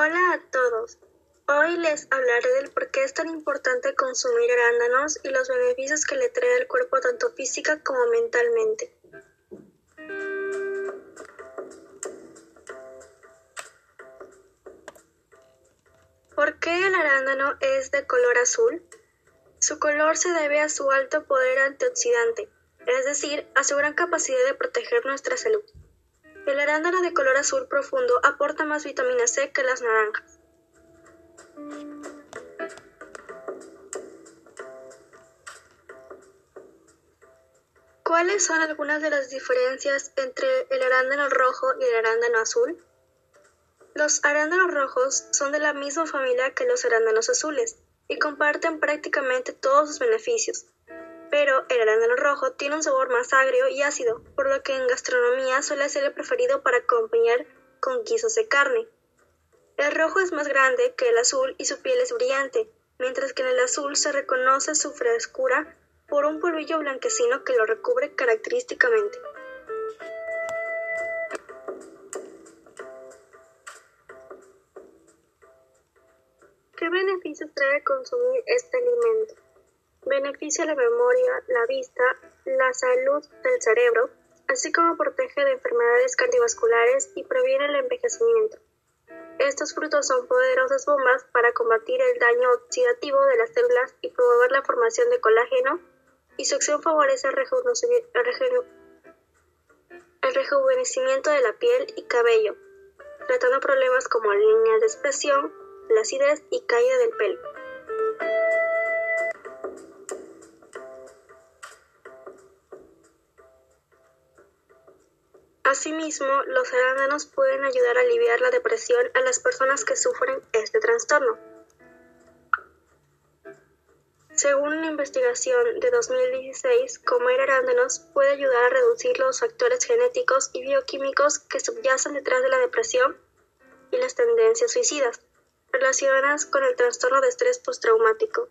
Hola a todos. Hoy les hablaré del por qué es tan importante consumir arándanos y los beneficios que le trae al cuerpo tanto física como mentalmente. ¿Por qué el arándano es de color azul? Su color se debe a su alto poder antioxidante, es decir, a su gran capacidad de proteger nuestra salud. El arándano de color azul profundo aporta más vitamina C que las naranjas. ¿Cuáles son algunas de las diferencias entre el arándano rojo y el arándano azul? Los arándanos rojos son de la misma familia que los arándanos azules y comparten prácticamente todos sus beneficios, pero el arándano rojo tiene un sabor más agrio y ácido, por lo que en gastronomía suele ser el preferido para acompañar con guisos de carne. El rojo es más grande que el azul y su piel es brillante, mientras que en el azul se reconoce su frescura por un polvillo blanquecino que lo recubre característicamente. ¿Qué beneficios trae consumir este alimento? Beneficia la memoria, la vista, la salud del cerebro, así como protege de enfermedades cardiovasculares y previene el envejecimiento. Estos frutos son poderosas bombas para combatir el daño oxidativo de las células y promover la formación de colágeno, y su acción favorece el, rejuvenecimiento de la piel y cabello, tratando problemas como líneas de expresión, flacidez y caída del pelo. Asimismo, los arándanos pueden ayudar a aliviar la depresión a las personas que sufren este trastorno. Según una investigación de 2016, comer arándanos puede ayudar a reducir los factores genéticos y bioquímicos que subyacen detrás de la depresión y las tendencias suicidas relacionadas con el trastorno de estrés postraumático.